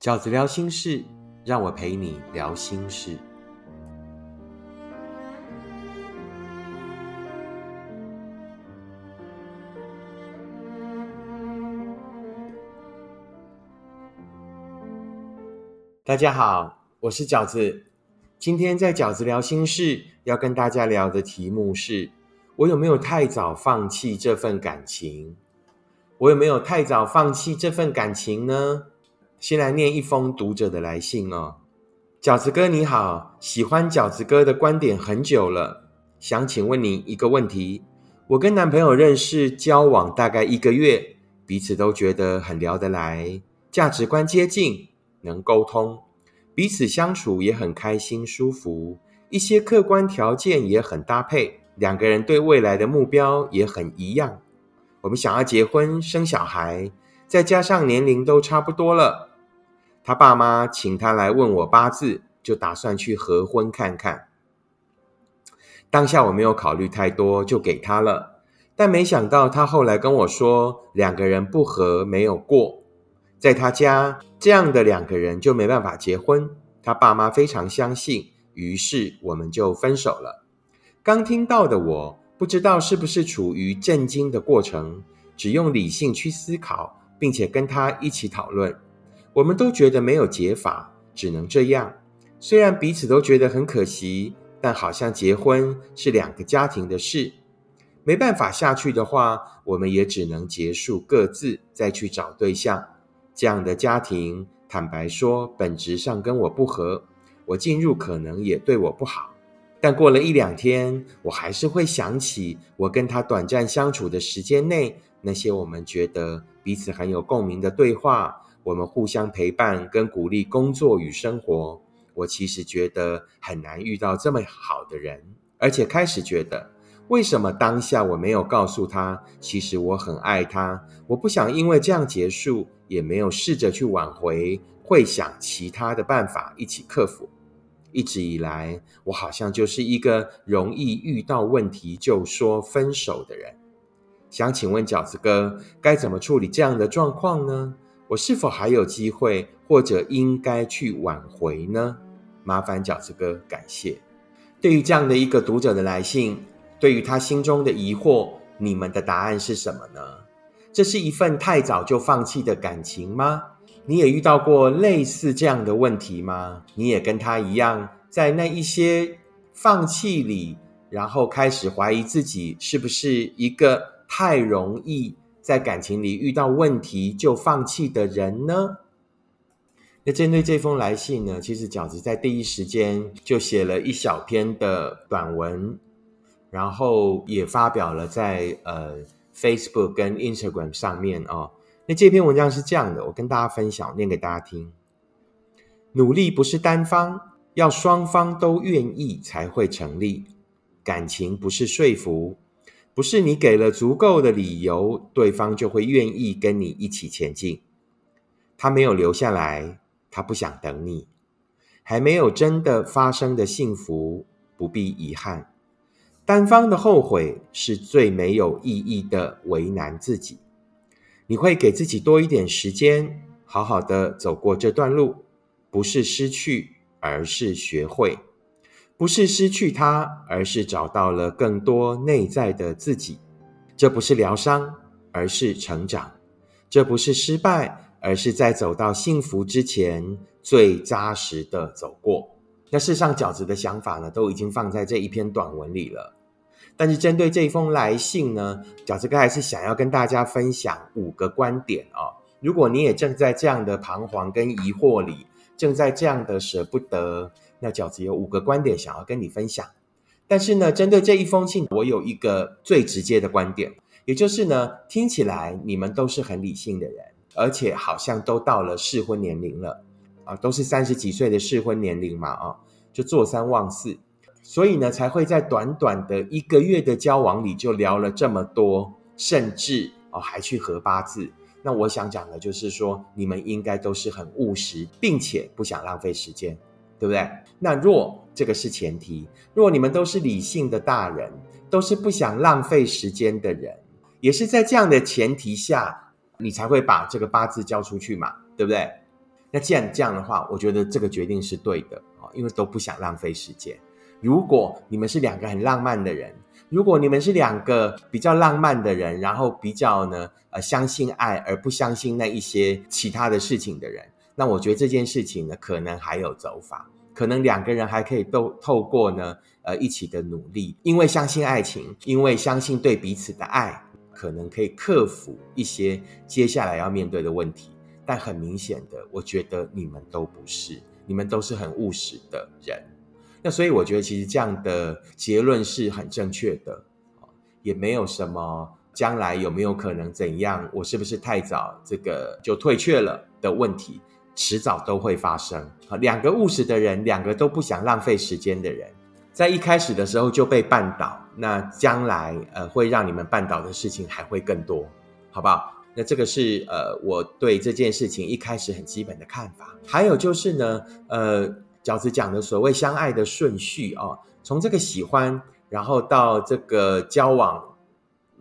饺子聊心事，让我陪你聊心事。大家好，我是饺子。今天在饺子聊心事，要跟大家聊的题目是：我有没有太早放弃这份感情？我有没有太早放弃这份感情呢？先来念一封读者的来信哦。饺子哥你好，喜欢饺子哥的观点很久了，想请问你一个问题：我跟男朋友认识交往大概一个月，彼此都觉得很聊得来，价值观接近。能沟通，彼此相处也很开心舒服，一些客观条件也很搭配，两个人对未来的目标也很一样。我们想要结婚生小孩，再加上年龄都差不多了。他爸妈请他来问我八字，就打算去合婚看看。当下我没有考虑太多，就给他了。但没想到他后来跟我说，两个人不合，没有过。在他家，这样的两个人就没办法结婚。他爸妈非常相信，于是我们就分手了。刚听到的我，不知道是不是处于震惊的过程，只用理性去思考，并且跟他一起讨论。我们都觉得没有解法，只能这样。虽然彼此都觉得很可惜，但好像结婚是两个家庭的事，没办法下去的话，我们也只能结束，各自再去找对象。这样的家庭，坦白说，本质上跟我不合，我进入可能也对我不好。但过了一两天，我还是会想起我跟他短暂相处的时间内，那些我们觉得彼此很有共鸣的对话，我们互相陪伴跟鼓励工作与生活。我其实觉得很难遇到这么好的人，而且开始觉得。为什么当下我没有告诉他？其实我很爱他，我不想因为这样结束，也没有试着去挽回，会想其他的办法一起克服。一直以来，我好像就是一个容易遇到问题就说分手的人。想请问饺子哥，该怎么处理这样的状况呢？我是否还有机会，或者应该去挽回呢？麻烦饺子哥，感谢。对于这样的一个读者的来信。对于他心中的疑惑，你们的答案是什么呢？这是一份太早就放弃的感情吗？你也遇到过类似这样的问题吗？你也跟他一样，在那一些放弃里，然后开始怀疑自己是不是一个太容易在感情里遇到问题就放弃的人呢？那针对这封来信呢，其实饺子在第一时间就写了一小篇的短文。然后也发表了在呃 Facebook 跟 Instagram 上面哦。那这篇文章是这样的，我跟大家分享，念给大家听。努力不是单方，要双方都愿意才会成立。感情不是说服，不是你给了足够的理由，对方就会愿意跟你一起前进。他没有留下来，他不想等你，还没有真的发生的幸福，不必遗憾。单方的后悔是最没有意义的为难自己。你会给自己多一点时间，好好的走过这段路，不是失去，而是学会；不是失去他，而是找到了更多内在的自己。这不是疗伤，而是成长；这不是失败，而是在走到幸福之前最扎实的走过。那世上饺子的想法呢，都已经放在这一篇短文里了。但是针对这一封来信呢，饺子哥还是想要跟大家分享五个观点哦。如果你也正在这样的彷徨跟疑惑里，正在这样的舍不得，那饺子有五个观点想要跟你分享。但是呢，针对这一封信，我有一个最直接的观点，也就是呢，听起来你们都是很理性的人，而且好像都到了适婚年龄了啊，都是三十几岁的适婚年龄嘛啊，就坐三望四。所以呢，才会在短短的一个月的交往里就聊了这么多，甚至哦还去合八字。那我想讲的就是说，你们应该都是很务实，并且不想浪费时间，对不对？那若这个是前提，若你们都是理性的大人，都是不想浪费时间的人，也是在这样的前提下，你才会把这个八字交出去嘛，对不对？那既然这样的话，我觉得这个决定是对的啊，因为都不想浪费时间。如果你们是两个很浪漫的人，如果你们是两个比较浪漫的人，然后比较呢呃相信爱而不相信那一些其他的事情的人，那我觉得这件事情呢可能还有走法，可能两个人还可以都透过呢呃一起的努力，因为相信爱情，因为相信对彼此的爱，可能可以克服一些接下来要面对的问题。但很明显的，我觉得你们都不是，你们都是很务实的人。那所以我觉得，其实这样的结论是很正确的，也没有什么将来有没有可能怎样，我是不是太早这个就退却了的问题，迟早都会发生。两个务实的人，两个都不想浪费时间的人，在一开始的时候就被绊倒，那将来呃会让你们绊倒的事情还会更多，好不好？那这个是呃我对这件事情一开始很基本的看法。还有就是呢，呃。饺子讲的所谓相爱的顺序啊，从这个喜欢，然后到这个交往，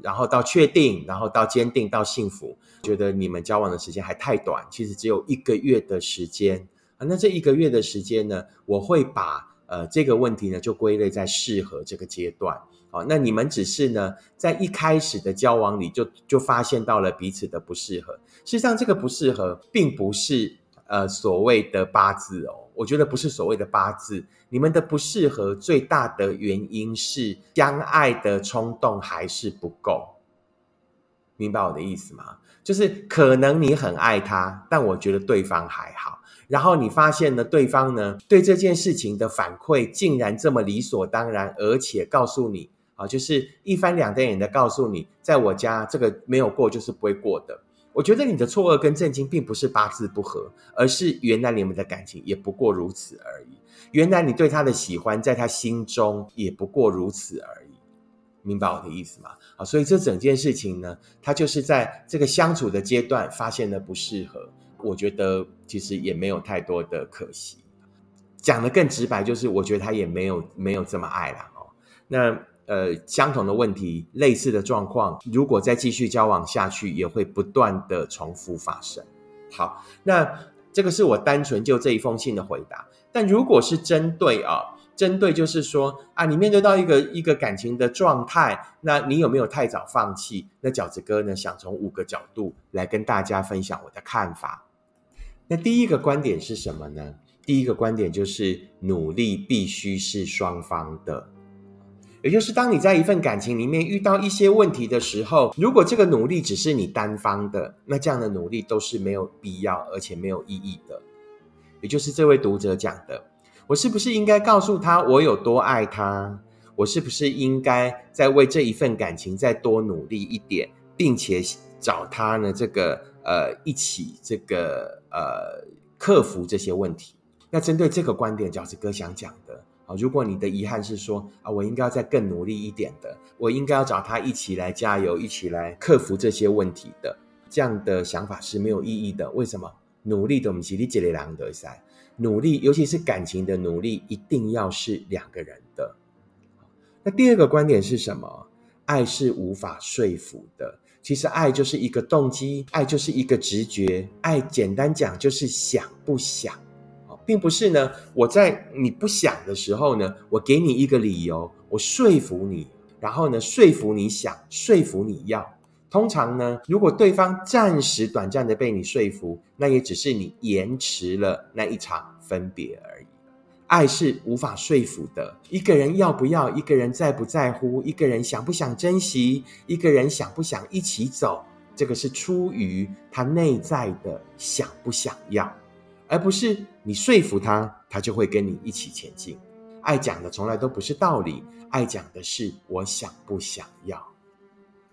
然后到确定，然后到坚定，到幸福，觉得你们交往的时间还太短，其实只有一个月的时间啊。那这一个月的时间呢，我会把呃这个问题呢就归类在适合这个阶段。好，那你们只是呢在一开始的交往里就就发现到了彼此的不适合。事实上，这个不适合并不是呃所谓的八字哦。我觉得不是所谓的八字，你们的不适合最大的原因是相爱的冲动还是不够，明白我的意思吗？就是可能你很爱他，但我觉得对方还好，然后你发现呢，对方呢对这件事情的反馈竟然这么理所当然，而且告诉你啊，就是一翻两瞪眼的告诉你，在我家这个没有过就是不会过的。我觉得你的错愕跟震惊，并不是八字不合，而是原来你们的感情也不过如此而已。原来你对他的喜欢，在他心中也不过如此而已。明白我的意思吗？啊，所以这整件事情呢，他就是在这个相处的阶段发现了不适合。我觉得其实也没有太多的可惜。讲的更直白，就是我觉得他也没有没有这么爱了哦。那。呃，相同的问题，类似的状况，如果再继续交往下去，也会不断的重复发生。好，那这个是我单纯就这一封信的回答。但如果是针对啊，针对就是说啊，你面对到一个一个感情的状态，那你有没有太早放弃？那饺子哥呢，想从五个角度来跟大家分享我的看法。那第一个观点是什么呢？第一个观点就是努力必须是双方的。也就是当你在一份感情里面遇到一些问题的时候，如果这个努力只是你单方的，那这样的努力都是没有必要而且没有意义的。也就是这位读者讲的，我是不是应该告诉他我有多爱他？我是不是应该再为这一份感情再多努力一点，并且找他呢？这个呃，一起这个呃，克服这些问题。那针对这个观点，饺子哥想讲的。啊，如果你的遗憾是说啊，我应该要再更努力一点的，我应该要找他一起来加油，一起来克服这些问题的，这样的想法是没有意义的。为什么？努力的我们吉利吉里郎德赛，努力，尤其是感情的努力，一定要是两个人的。那第二个观点是什么？爱是无法说服的。其实爱就是一个动机，爱就是一个直觉，爱简单讲就是想不想。并不是呢，我在你不想的时候呢，我给你一个理由，我说服你，然后呢，说服你想，说服你要。通常呢，如果对方暂时短暂的被你说服，那也只是你延迟了那一场分别而已。爱是无法说服的，一个人要不要，一个人在不在乎，一个人想不想珍惜，一个人想不想一起走，这个是出于他内在的想不想要。而不是你说服他，他就会跟你一起前进。爱讲的从来都不是道理，爱讲的是我想不想要。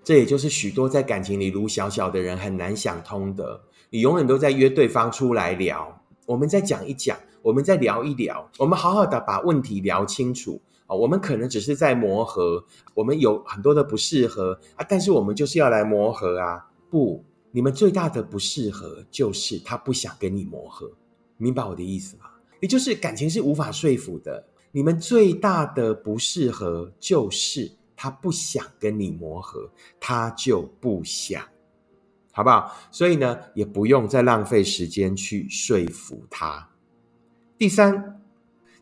这也就是许多在感情里如小小的人很难想通的。你永远都在约对方出来聊，我们再讲一讲，我们再聊一聊，我们好好的把问题聊清楚啊。我们可能只是在磨合，我们有很多的不适合啊，但是我们就是要来磨合啊。不，你们最大的不适合就是他不想跟你磨合。明白我的意思吗？也就是感情是无法说服的。你们最大的不适合就是他不想跟你磨合，他就不想。好不好？所以呢，也不用再浪费时间去说服他。第三，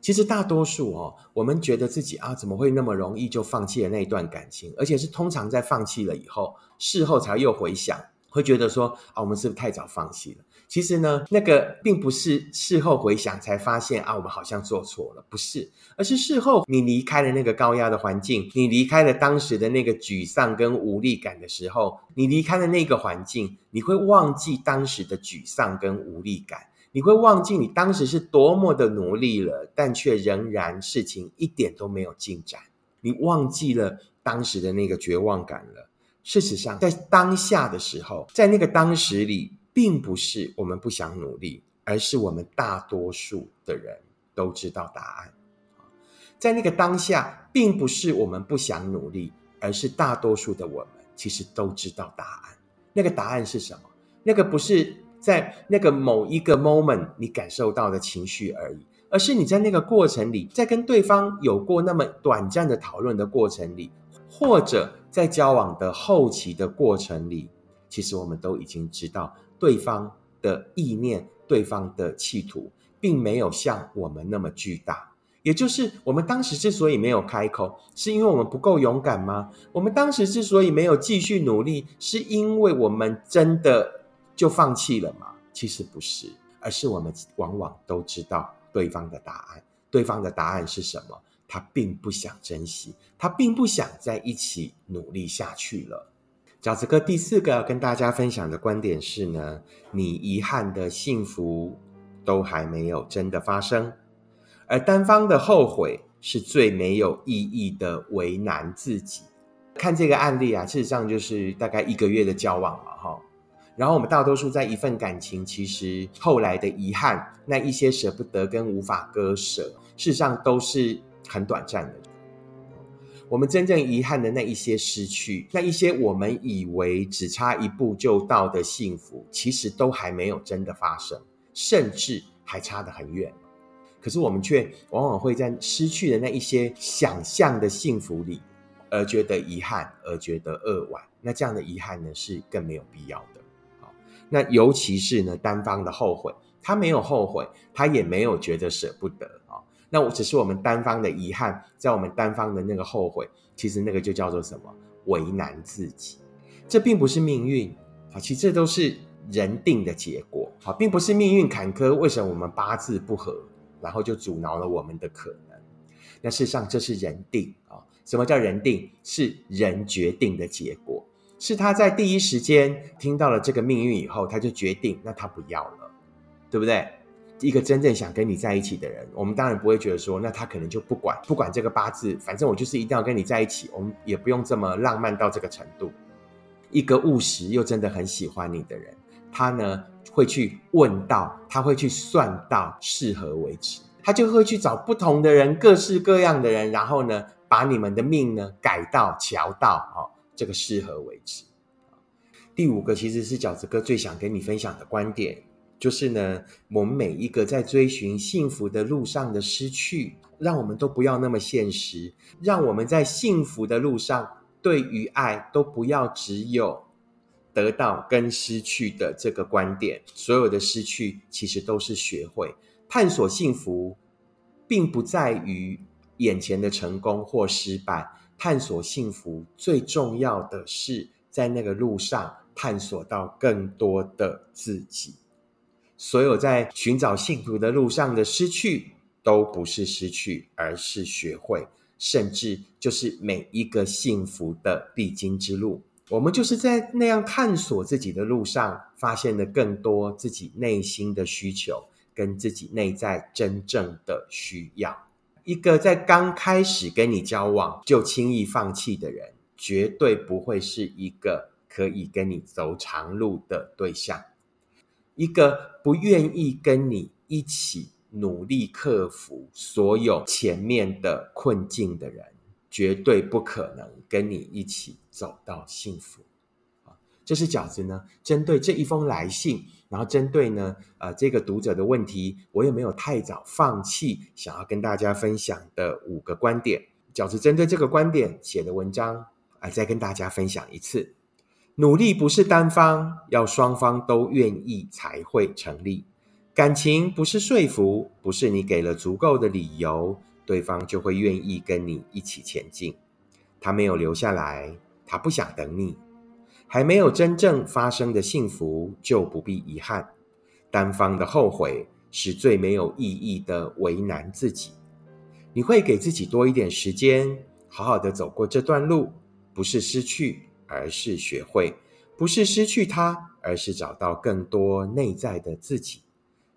其实大多数哦，我们觉得自己啊，怎么会那么容易就放弃了那一段感情？而且是通常在放弃了以后，事后才又回想。会觉得说啊，我们是不是太早放弃了？其实呢，那个并不是事后回想才发现啊，我们好像做错了，不是，而是事后你离开了那个高压的环境，你离开了当时的那个沮丧跟无力感的时候，你离开了那个环境，你会忘记当时的沮丧跟无力感，你会忘记你当时是多么的努力了，但却仍然事情一点都没有进展，你忘记了当时的那个绝望感了。事实上，在当下的时候，在那个当时里，并不是我们不想努力，而是我们大多数的人都知道答案。在那个当下，并不是我们不想努力，而是大多数的我们其实都知道答案。那个答案是什么？那个不是在那个某一个 moment 你感受到的情绪而已，而是你在那个过程里，在跟对方有过那么短暂的讨论的过程里。或者在交往的后期的过程里，其实我们都已经知道对方的意念、对方的企图，并没有像我们那么巨大。也就是我们当时之所以没有开口，是因为我们不够勇敢吗？我们当时之所以没有继续努力，是因为我们真的就放弃了吗？其实不是，而是我们往往都知道对方的答案。对方的答案是什么？他并不想珍惜，他并不想在一起努力下去了。饺子哥第四个要跟大家分享的观点是呢，你遗憾的幸福都还没有真的发生，而单方的后悔是最没有意义的为难自己。看这个案例啊，事实上就是大概一个月的交往了哈。然后我们大多数在一份感情，其实后来的遗憾，那一些舍不得跟无法割舍，事实上都是。很短暂的，我们真正遗憾的那一些失去，那一些我们以为只差一步就到的幸福，其实都还没有真的发生，甚至还差得很远。可是我们却往往会在失去的那一些想象的幸福里，而觉得遗憾，而觉得扼腕。那这样的遗憾呢，是更没有必要的。好，那尤其是呢，单方的后悔，他没有后悔，他也没有觉得舍不得啊。那我只是我们单方的遗憾，在我们单方的那个后悔，其实那个就叫做什么？为难自己。这并不是命运啊，其实这都是人定的结果啊，并不是命运坎坷。为什么我们八字不合，然后就阻挠了我们的可能？那事实上这是人定啊。什么叫人定？是人决定的结果，是他在第一时间听到了这个命运以后，他就决定，那他不要了，对不对？一个真正想跟你在一起的人，我们当然不会觉得说，那他可能就不管不管这个八字，反正我就是一定要跟你在一起。我们也不用这么浪漫到这个程度。一个务实又真的很喜欢你的人，他呢会去问到，他会去算到适合为止，他就会去找不同的人，各式各样的人，然后呢把你们的命呢改到调到哦这个适合为止。第五个其实是饺子哥最想跟你分享的观点。就是呢，我们每一个在追寻幸福的路上的失去，让我们都不要那么现实，让我们在幸福的路上，对于爱都不要只有得到跟失去的这个观点。所有的失去其实都是学会探索幸福，并不在于眼前的成功或失败。探索幸福最重要的是在那个路上探索到更多的自己。所有在寻找幸福的路上的失去，都不是失去，而是学会，甚至就是每一个幸福的必经之路。我们就是在那样探索自己的路上，发现了更多自己内心的需求，跟自己内在真正的需要。一个在刚开始跟你交往就轻易放弃的人，绝对不会是一个可以跟你走长路的对象。一个不愿意跟你一起努力克服所有前面的困境的人，绝对不可能跟你一起走到幸福。啊，这是饺子呢，针对这一封来信，然后针对呢，呃，这个读者的问题，我也没有太早放弃想要跟大家分享的五个观点。饺子针对这个观点写的文章，啊，再跟大家分享一次。努力不是单方，要双方都愿意才会成立。感情不是说服，不是你给了足够的理由，对方就会愿意跟你一起前进。他没有留下来，他不想等你，还没有真正发生的幸福，就不必遗憾。单方的后悔是最没有意义的为难自己。你会给自己多一点时间，好好的走过这段路，不是失去。而是学会，不是失去它，而是找到更多内在的自己。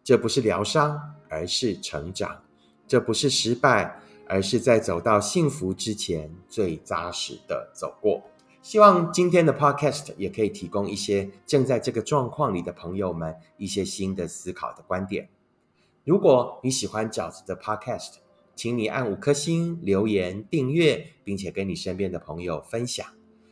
这不是疗伤，而是成长；这不是失败，而是在走到幸福之前最扎实的走过。希望今天的 Podcast 也可以提供一些正在这个状况里的朋友们一些新的思考的观点。如果你喜欢饺子的 Podcast，请你按五颗星、留言、订阅，并且跟你身边的朋友分享。